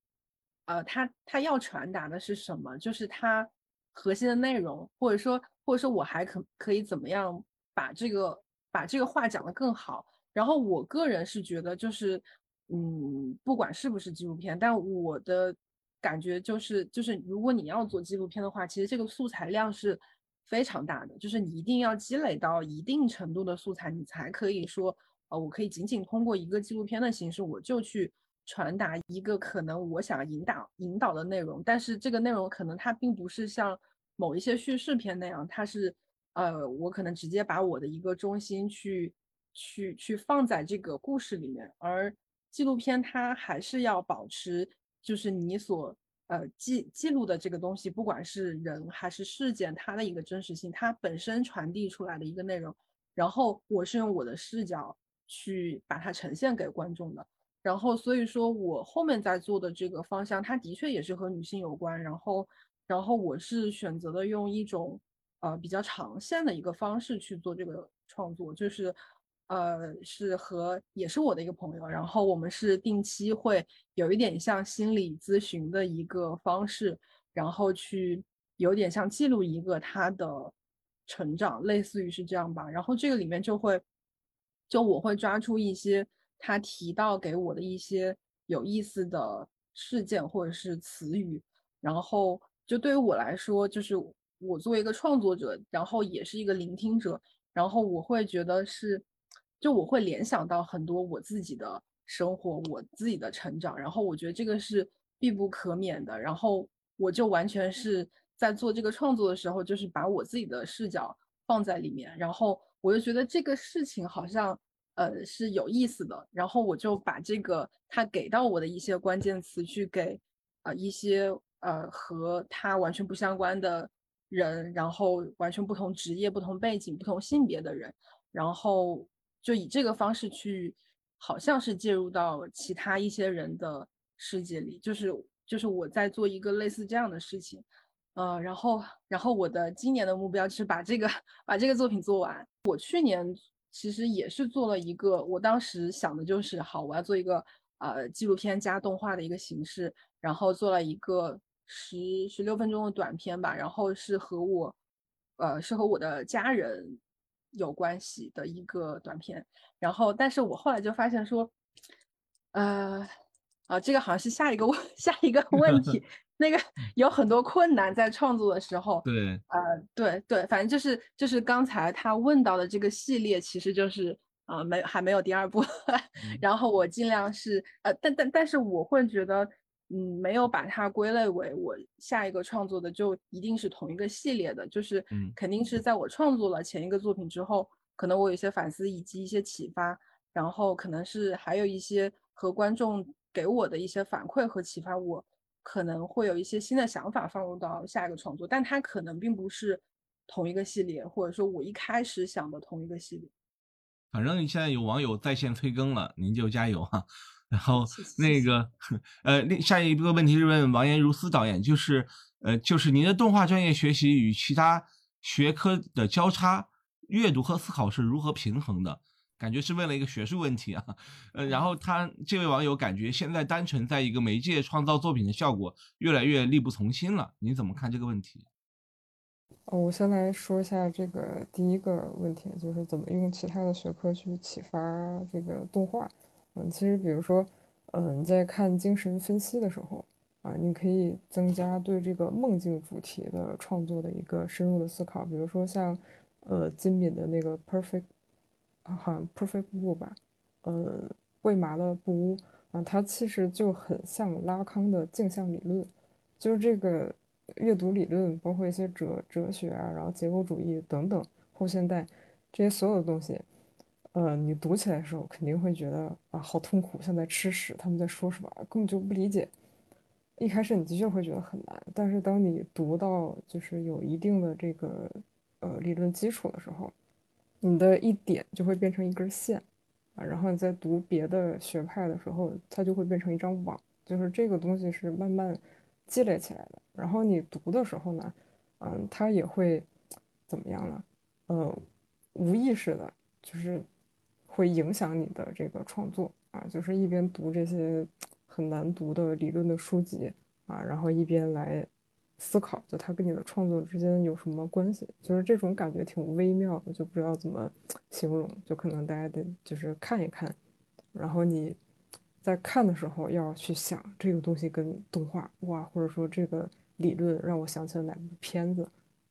呃，他他要传达的是什么？就是它核心的内容，或者说或者说我还可可以怎么样把这个把这个话讲得更好？然后我个人是觉得，就是，嗯，不管是不是纪录片，但我的感觉就是，就是如果你要做纪录片的话，其实这个素材量是非常大的，就是你一定要积累到一定程度的素材，你才可以说，呃，我可以仅仅通过一个纪录片的形式，我就去传达一个可能我想引导引导的内容，但是这个内容可能它并不是像某一些叙事片那样，它是，呃，我可能直接把我的一个中心去。去去放在这个故事里面，而纪录片它还是要保持，就是你所呃记记录的这个东西，不管是人还是事件，它的一个真实性，它本身传递出来的一个内容，然后我是用我的视角去把它呈现给观众的，然后所以说我后面在做的这个方向，它的确也是和女性有关，然后然后我是选择的用一种呃比较长线的一个方式去做这个创作，就是。呃，是和也是我的一个朋友，然后我们是定期会有一点像心理咨询的一个方式，然后去有点像记录一个他的成长，类似于是这样吧。然后这个里面就会，就我会抓出一些他提到给我的一些有意思的事件或者是词语，然后就对于我来说，就是我作为一个创作者，然后也是一个聆听者，然后我会觉得是。就我会联想到很多我自己的生活，我自己的成长，然后我觉得这个是必不可免的。然后我就完全是在做这个创作的时候，就是把我自己的视角放在里面，然后我就觉得这个事情好像呃是有意思的，然后我就把这个他给到我的一些关键词去给呃一些呃和他完全不相关的人，然后完全不同职业、不同背景、不同性别的人，然后。就以这个方式去，好像是介入到其他一些人的世界里，就是就是我在做一个类似这样的事情，呃，然后然后我的今年的目标是把这个 <laughs> 把这个作品做完。我去年其实也是做了一个，我当时想的就是好，我要做一个呃纪录片加动画的一个形式，然后做了一个十十六分钟的短片吧，然后是和我，呃，是和我的家人有关系的一个短片。然后，但是我后来就发现说，呃，啊，这个好像是下一个问 <laughs> 下一个问题，<laughs> 那个有很多困难在创作的时候。对，呃，对对，反正就是就是刚才他问到的这个系列，其实就是啊，没还没有第二部。<laughs> 然后我尽量是呃，但但但是我会觉得。嗯，没有把它归类为我下一个创作的，就一定是同一个系列的，就是肯定是在我创作了前一个作品之后，可能我有一些反思以及一些启发，然后可能是还有一些和观众给我的一些反馈和启发，我可能会有一些新的想法放入到下一个创作，但它可能并不是同一个系列，或者说我一开始想的同一个系列。反正现在有网友在线催更了，您就加油哈。然后那个，呃，另下一个问题是问王岩如斯导演，就是，呃，就是您的动画专业学习与其他学科的交叉，阅读和思考是如何平衡的？感觉是问了一个学术问题啊。呃，然后他这位网友感觉现在单纯在一个媒介创造作品的效果越来越力不从心了，你怎么看这个问题？哦，我先来说一下这个第一个问题，就是怎么用其他的学科去启发这个动画。其实比如说，嗯，在看精神分析的时候，啊，你可以增加对这个梦境主题的创作的一个深入的思考。比如说像，呃，金敏的那个 Perfect，好像 Perfect Blue 吧，呃，未麻的布屋啊，它其实就很像拉康的镜像理论，就是这个阅读理论，包括一些哲哲学啊，然后结构主义等等，后现代这些所有的东西。呃，你读起来的时候肯定会觉得啊，好痛苦，像在吃屎。他们在说什么，根本就不理解。一开始你的确会觉得很难，但是当你读到就是有一定的这个呃理论基础的时候，你的一点就会变成一根线啊。然后你在读别的学派的时候，它就会变成一张网，就是这个东西是慢慢积累起来的。然后你读的时候呢，嗯，它也会怎么样呢？呃，无意识的，就是。会影响你的这个创作啊，就是一边读这些很难读的理论的书籍啊，然后一边来思考，就它跟你的创作之间有什么关系？就是这种感觉挺微妙的，就不知道怎么形容。就可能大家得就是看一看，然后你在看的时候要去想这个东西跟动画哇，或者说这个理论让我想起了哪部片子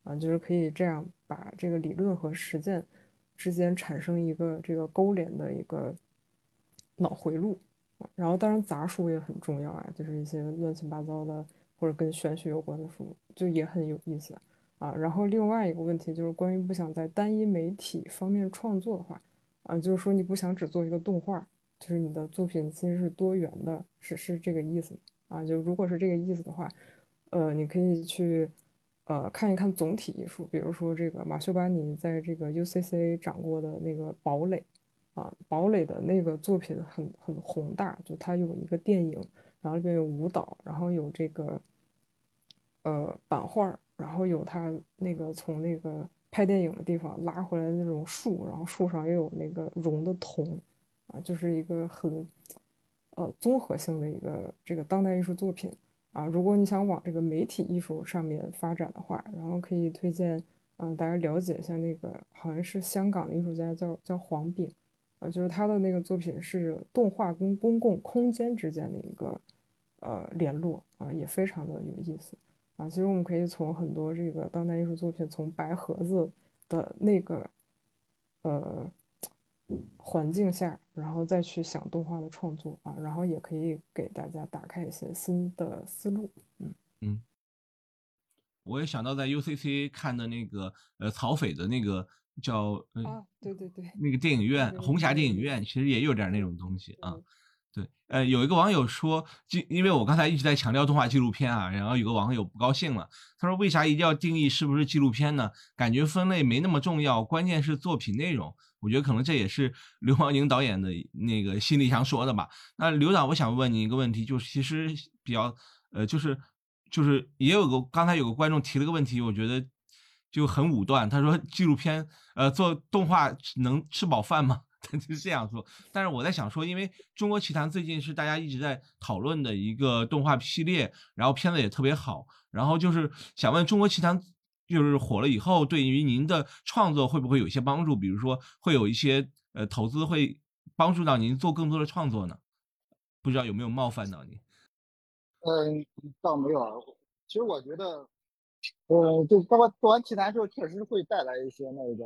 啊，就是可以这样把这个理论和实践。之间产生一个这个勾连的一个脑回路，然后当然杂书也很重要啊，就是一些乱七八糟的或者跟玄学有关的书，就也很有意思啊。然后另外一个问题就是关于不想在单一媒体方面创作的话，啊，就是说你不想只做一个动画，就是你的作品其实是多元的，是是这个意思啊。就如果是这个意思的话，呃，你可以去。呃，看一看总体艺术，比如说这个马修巴尼在这个 UCC 掌过的那个堡垒，啊，堡垒的那个作品很很宏大，就它有一个电影，然后里边有舞蹈，然后有这个呃版画，然后有他那个从那个拍电影的地方拉回来的那种树，然后树上又有那个绒的铜，啊，就是一个很呃综合性的一个这个当代艺术作品。啊，如果你想往这个媒体艺术上面发展的话，然后可以推荐，嗯，大家了解一下那个好像是香港的艺术家叫叫黄炳，啊，就是他的那个作品是动画跟公共空间之间的一个呃联络啊，也非常的有意思啊。其实我们可以从很多这个当代艺术作品，从白盒子的那个呃。环境下，然后再去想动画的创作啊，然后也可以给大家打开一些新的思路。嗯嗯，我也想到在 UCC 看的那个呃曹斐的那个叫啊，对对对，那个电影院红霞电影院，其实也有点那种东西啊。对，呃，有一个网友说，就因为我刚才一直在强调动画纪录片啊，然后有个网友不高兴了，他说为啥一定要定义是不是纪录片呢？感觉分类没那么重要，关键是作品内容。我觉得可能这也是 <laughs> 刘邦宁导演的那个心里想说的吧。那刘导，我想问你一个问题，就是其实比较呃，就是就是也有个刚才有个观众提了个问题，我觉得就很武断。他说纪录片呃做动画能吃饱饭吗？<laughs> 他就是这样说。但是我在想说，因为《中国奇谭》最近是大家一直在讨论的一个动画系列，然后片子也特别好，然后就是想问《中国奇谭》就是火了以后，对于您的创作会不会有一些帮助？比如说会有一些呃投资会帮助到您做更多的创作呢？不知道有没有冒犯到您？嗯，倒没有啊。其实我觉得，呃，就包括做完奇谭之后，确实会带来一些那个，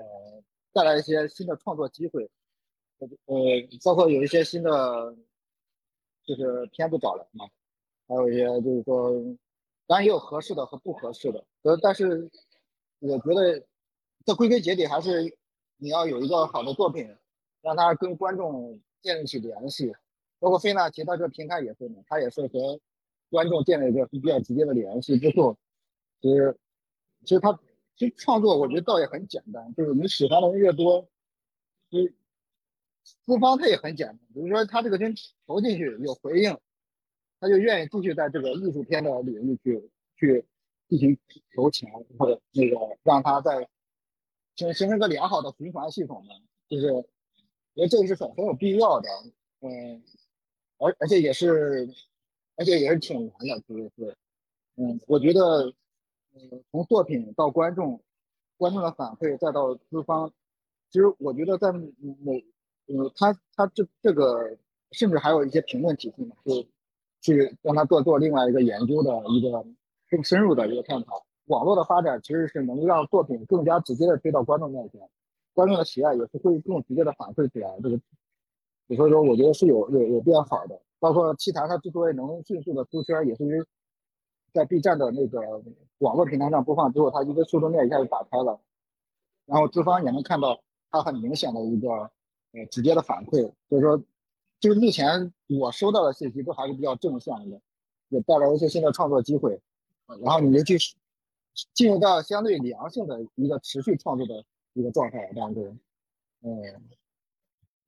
带来一些新的创作机会。呃，包括有一些新的，就是片子找来嘛，还有一些就是说，当然也有合适的和不合适的。呃，但是我觉得，这归根结底还是你要有一个好的作品，让他跟观众建立起联系。包括费娜提，他这个平台也是嘛，他也是和观众建立一个比较直接的联系之后，其实其实他其实创作我觉得倒也很简单，就是你喜欢的人越多，你资方他也很简单，比如说他这个钱投进去有回应，他就愿意继续在这个艺术片的领域去去进行投钱或者那个让他在形形成个良好的循环系统呢，就是我觉得这个是很很有必要的，嗯。而而且也是，而且也是挺难的，其实是，嗯，我觉得，嗯，从作品到观众，观众的反馈再到资方，其实我觉得在每，嗯，他他这这个，甚至还有一些评论体系嘛，就去让他做做另外一个研究的一个更深入的一个探讨。网络的发展其实是能让作品更加直接的推到观众面前，观众的喜爱也是会更直接的反馈出来。这个。所以说，我觉得是有有有变好的，包括七台它之所以能迅速的出圈，也是因为在 B 站的那个网络平台上播放之后，它一个受众面一下就打开了，然后资方也能看到它很明显的一个呃直接的反馈。就是说，就是目前我收到的信息都还是比较正向的，也带来一些新的创作机会，然后你们去进入到相对良性的一个持续创作的一个状态当中，嗯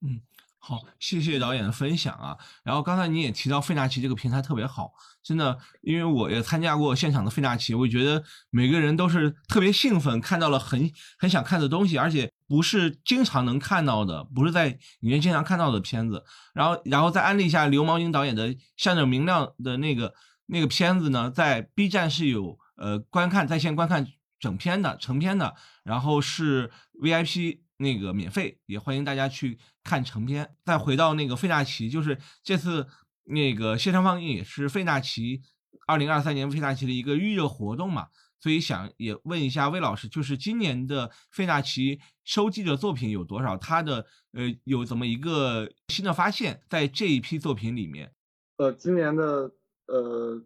嗯。好，谢谢导演的分享啊。然后刚才你也提到费纳奇这个平台特别好，真的，因为我也参加过现场的费纳奇，我觉得每个人都是特别兴奋，看到了很很想看的东西，而且不是经常能看到的，不是在影院经常看到的片子。然后，然后再安利一下刘毛宁导演的《向着明亮》的那个那个片子呢，在 B 站是有呃观看在线观看整片的成片的，然后是 VIP。那个免费也欢迎大家去看成片。再回到那个费纳奇，就是这次那个线上放映也是费纳奇二零二三年费纳奇的一个预热活动嘛，所以想也问一下魏老师，就是今年的费纳奇收集的作品有多少？他的呃有怎么一个新的发现，在这一批作品里面？呃，今年的呃。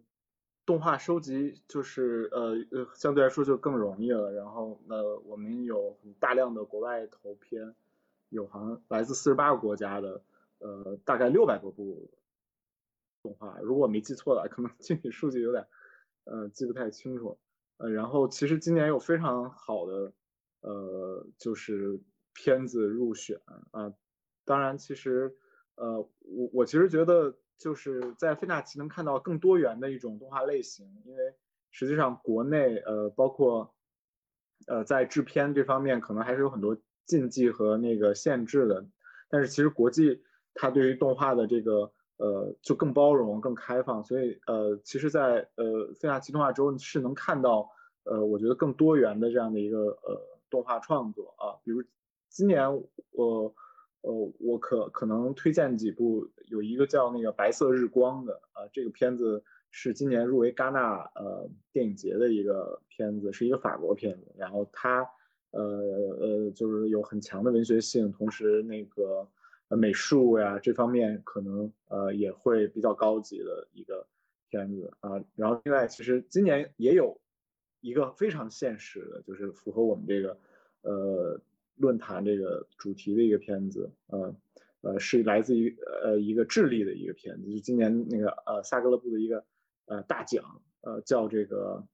动画收集就是呃呃相对来说就更容易了，然后呃我们有很大量的国外投片，有好像来自四十八个国家的呃大概六百多部动画，如果我没记错的话，可能具体数据有点呃记不太清楚，呃然后其实今年有非常好的呃就是片子入选啊，当然其实呃我我其实觉得。就是在费纳奇能看到更多元的一种动画类型，因为实际上国内呃包括呃在制片这方面可能还是有很多禁忌和那个限制的，但是其实国际它对于动画的这个呃就更包容更开放，所以呃其实，在呃费纳奇动画周是能看到呃我觉得更多元的这样的一个呃动画创作啊，比如今年我。呃，我可可能推荐几部，有一个叫那个《白色日光》的啊，这个片子是今年入围戛纳呃电影节的一个片子，是一个法国片子，然后它呃呃就是有很强的文学性，同时那个美术呀这方面可能呃也会比较高级的一个片子啊，然后另外其实今年也有一个非常现实的，就是符合我们这个呃。论坛这个主题的一个片子，呃，呃，是来自于呃一个智利的一个片子，就今年那个呃萨格勒布的一个呃大奖，呃叫这个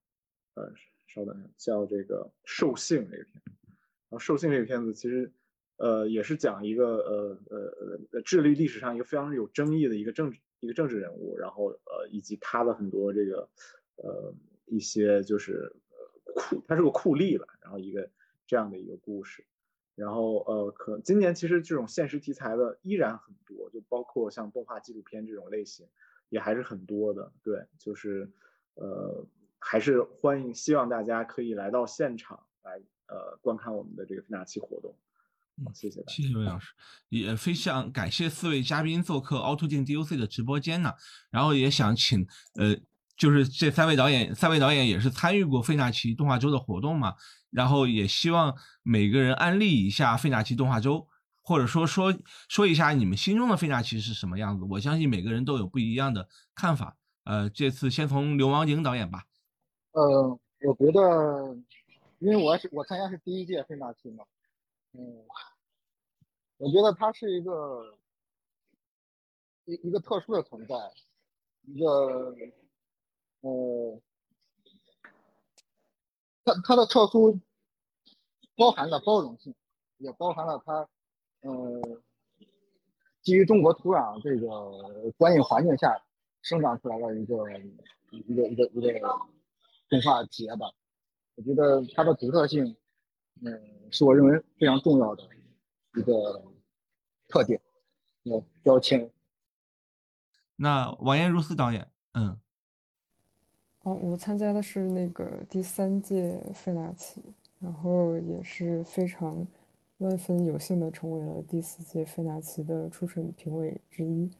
呃稍等一下，叫这个兽性这个片子，然后兽性这个片子其实呃也是讲一个呃呃呃智利历史上一个非常有争议的一个政治一个政治人物，然后呃以及他的很多这个呃一些就是酷，他是个酷吏吧，然后一个这样的一个故事。然后呃，可今年其实这种现实题材的依然很多，就包括像动画纪录片这种类型，也还是很多的。对，就是呃，还是欢迎，希望大家可以来到现场来呃观看我们的这个费纳奇活动。好，谢谢。谢谢魏老师，也非常感谢四位嘉宾做客凹凸镜 DOC 的直播间呢。然后也想请呃，就是这三位导演，三位导演也是参与过费纳奇动画周的活动嘛。然后也希望每个人安利一下费纳奇动画周，或者说说说一下你们心中的费纳奇是什么样子。我相信每个人都有不一样的看法。呃，这次先从刘王宁导演吧。呃，我觉得，因为我是我参加是第一届费纳奇嘛，嗯，我觉得他是一个一一个特殊的存在，一个呃，他他的特殊。包含了包容性，也包含了它，呃，基于中国土壤这个观影环境下生长出来的一个一个一个一个动画节吧。我觉得它的独特性，嗯，是我认为非常重要的一个特点，呃，标签。那王彦如斯导演，嗯，哦，我参加的是那个第三届费纳奇。然后也是非常万分有幸的成为了第四届费纳奇的初审评委之一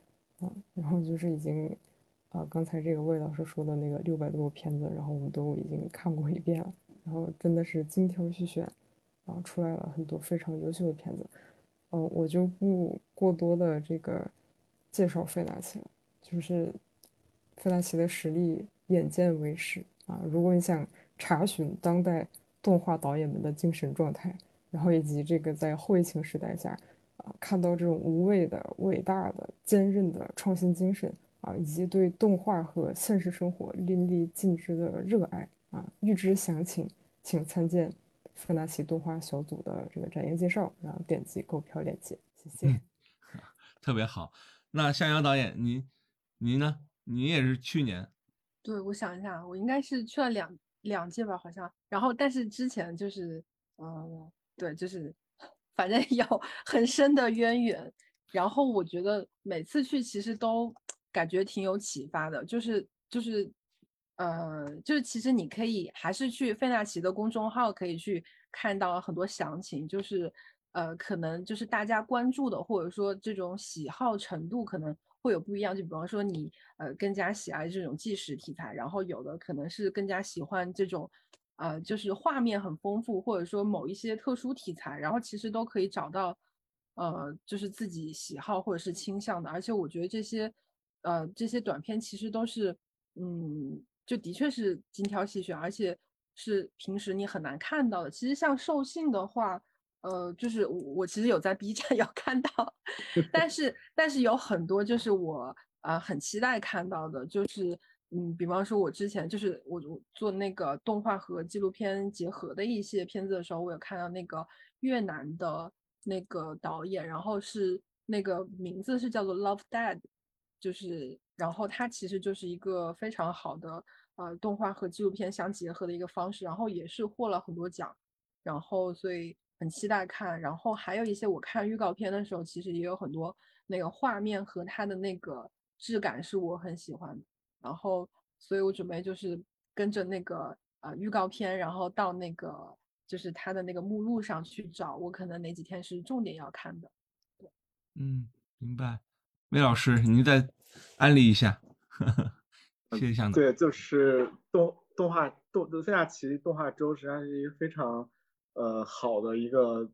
啊，然后就是已经啊刚才这个魏老师说的那个六百多部片子，然后我们都已经看过一遍了，然后真的是精挑细选啊出来了很多非常优秀的片子，嗯，我就不过多的这个介绍费纳奇了，就是费纳奇的实力眼见为实啊，如果你想查询当代。动画导演们的精神状态，然后以及这个在后疫情时代下，啊，看到这种无畏的、伟大的、坚韧的创新精神啊，以及对动画和现实生活淋漓尽致的热爱啊，预知详情，请参见费纳奇动画小组的这个展映介绍，然后点击购票链接，谢谢。<laughs> 特别好，那向阳导演，您您呢？您也是去年？对，我想一下，我应该是去了两。两届吧，好像。然后，但是之前就是，嗯，对，就是反正 <laughs> 有很深的渊源。然后我觉得每次去其实都感觉挺有启发的，就是就是，呃，就是其实你可以还是去费纳奇的公众号可以去看到很多详情，就是呃，可能就是大家关注的或者说这种喜好程度可能。会有不一样，就比方说你呃更加喜爱这种纪实题材，然后有的可能是更加喜欢这种，呃就是画面很丰富，或者说某一些特殊题材，然后其实都可以找到，呃就是自己喜好或者是倾向的。而且我觉得这些，呃这些短片其实都是，嗯就的确是精挑细选，而且是平时你很难看到的。其实像兽性的话。呃，就是我我其实有在 B 站 <laughs> 有看到，但是但是有很多就是我呃很期待看到的，就是嗯，比方说我之前就是我我做那个动画和纪录片结合的一些片子的时候，我有看到那个越南的那个导演，然后是那个名字是叫做 Love Dad，就是然后他其实就是一个非常好的呃动画和纪录片相结合的一个方式，然后也是获了很多奖，然后所以。很期待看，然后还有一些我看预告片的时候，其实也有很多那个画面和它的那个质感是我很喜欢的。然后，所以我准备就是跟着那个呃预告片，然后到那个就是它的那个目录上去找，我可能哪几天是重点要看的。对，嗯，明白。魏老师，您再安利一下，<laughs> 谢谢向导。对，就是动动画动费亚奇动画周，实际上是一个非常。呃，好的一个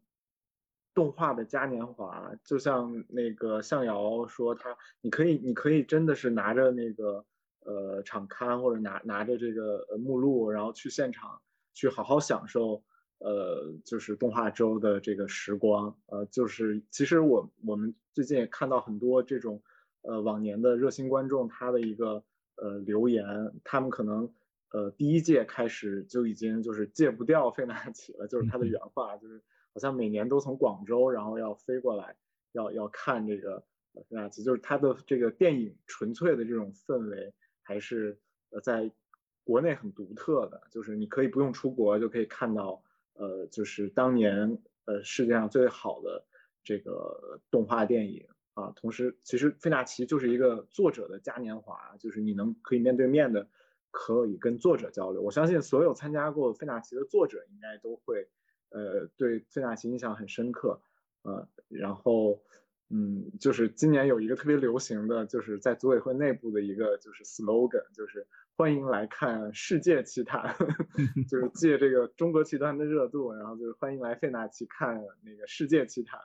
动画的嘉年华，就像那个向瑶说，他你可以，你可以真的是拿着那个呃场刊或者拿拿着这个目录，然后去现场去好好享受呃就是动画周的这个时光。呃，就是其实我我们最近也看到很多这种呃往年的热心观众他的一个呃留言，他们可能。呃，第一届开始就已经就是戒不掉费纳奇了，就是他的原话，就是好像每年都从广州然后要飞过来，要要看这个费纳奇，就是他的这个电影纯粹的这种氛围还是呃在国内很独特的，就是你可以不用出国就可以看到，呃，就是当年呃世界上最好的这个动画电影啊。同时，其实费纳奇就是一个作者的嘉年华，就是你能可以面对面的可以跟作者交流。我相信所有参加过费纳奇的作者应该都会呃对费纳奇印象很深刻，呃，然后。嗯，就是今年有一个特别流行的，就是在组委会内部的一个就是 slogan，就是欢迎来看世界奇谭，<laughs> 就是借这个中国奇谈的热度，然后就是欢迎来费纳奇看那个世界奇谈。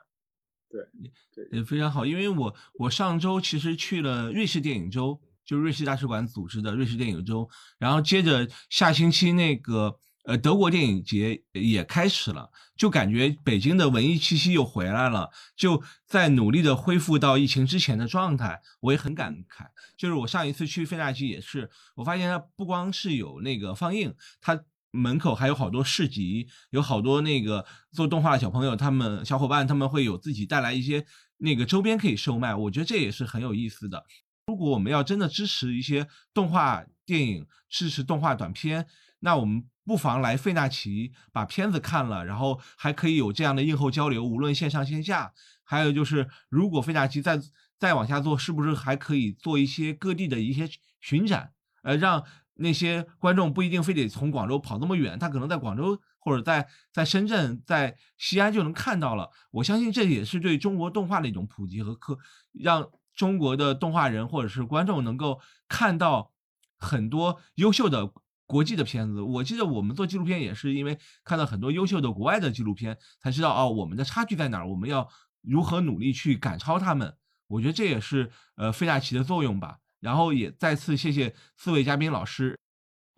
对，对，也非常好，因为我我上周其实去了瑞士电影周，就瑞士大使馆组织的瑞士电影周，然后接着下星期那个。呃，德国电影节也开始了，就感觉北京的文艺气息又回来了，就在努力的恢复到疫情之前的状态。我也很感慨，就是我上一次去费纳奇也是，我发现它不光是有那个放映，它门口还有好多市集，有好多那个做动画的小朋友，他们小伙伴他们会有自己带来一些那个周边可以售卖，我觉得这也是很有意思的。如果我们要真的支持一些动画电影，支持动画短片，那我们。不妨来费纳奇把片子看了，然后还可以有这样的映后交流，无论线上线下。还有就是，如果费纳奇再再往下做，是不是还可以做一些各地的一些巡展？呃，让那些观众不一定非得从广州跑那么远，他可能在广州或者在在深圳、在西安就能看到了。我相信这也是对中国动画的一种普及和科，让中国的动画人或者是观众能够看到很多优秀的。国际的片子，我记得我们做纪录片也是因为看到很多优秀的国外的纪录片，才知道哦，我们的差距在哪儿，我们要如何努力去赶超他们。我觉得这也是呃费纳奇的作用吧。然后也再次谢谢四位嘉宾老师，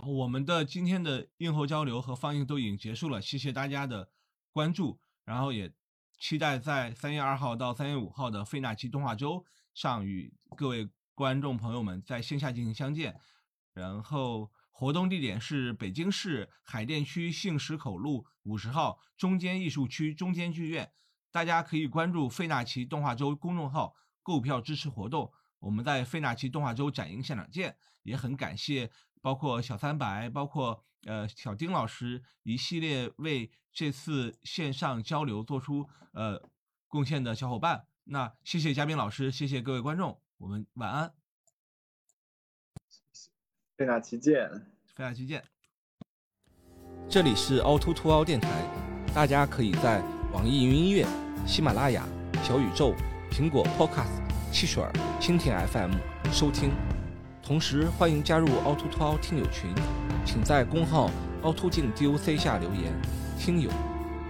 我们的今天的映后交流和放映都已经结束了，谢谢大家的关注。然后也期待在三月二号到三月五号的费纳奇动画周上与各位观众朋友们在线下进行相见。然后。活动地点是北京市海淀区杏石口路五十号中间艺术区中间剧院，大家可以关注费纳奇动画周公众号购票支持活动。我们在费纳奇动画周展映现场见。也很感谢包括小三白、包括呃小丁老师一系列为这次线上交流做出呃贡献的小伙伴。那谢谢嘉宾老师，谢谢各位观众，我们晚安。费纳奇见，费纳奇见。这里是凹凸凸凹电台，大家可以在网易云音乐、喜马拉雅、小宇宙、苹果 Podcast、汽水儿、蜻蜓 FM 收听。同时欢迎加入凹凸凸凹听友群，请在公号凹凸镜 DOC 下留言。听友，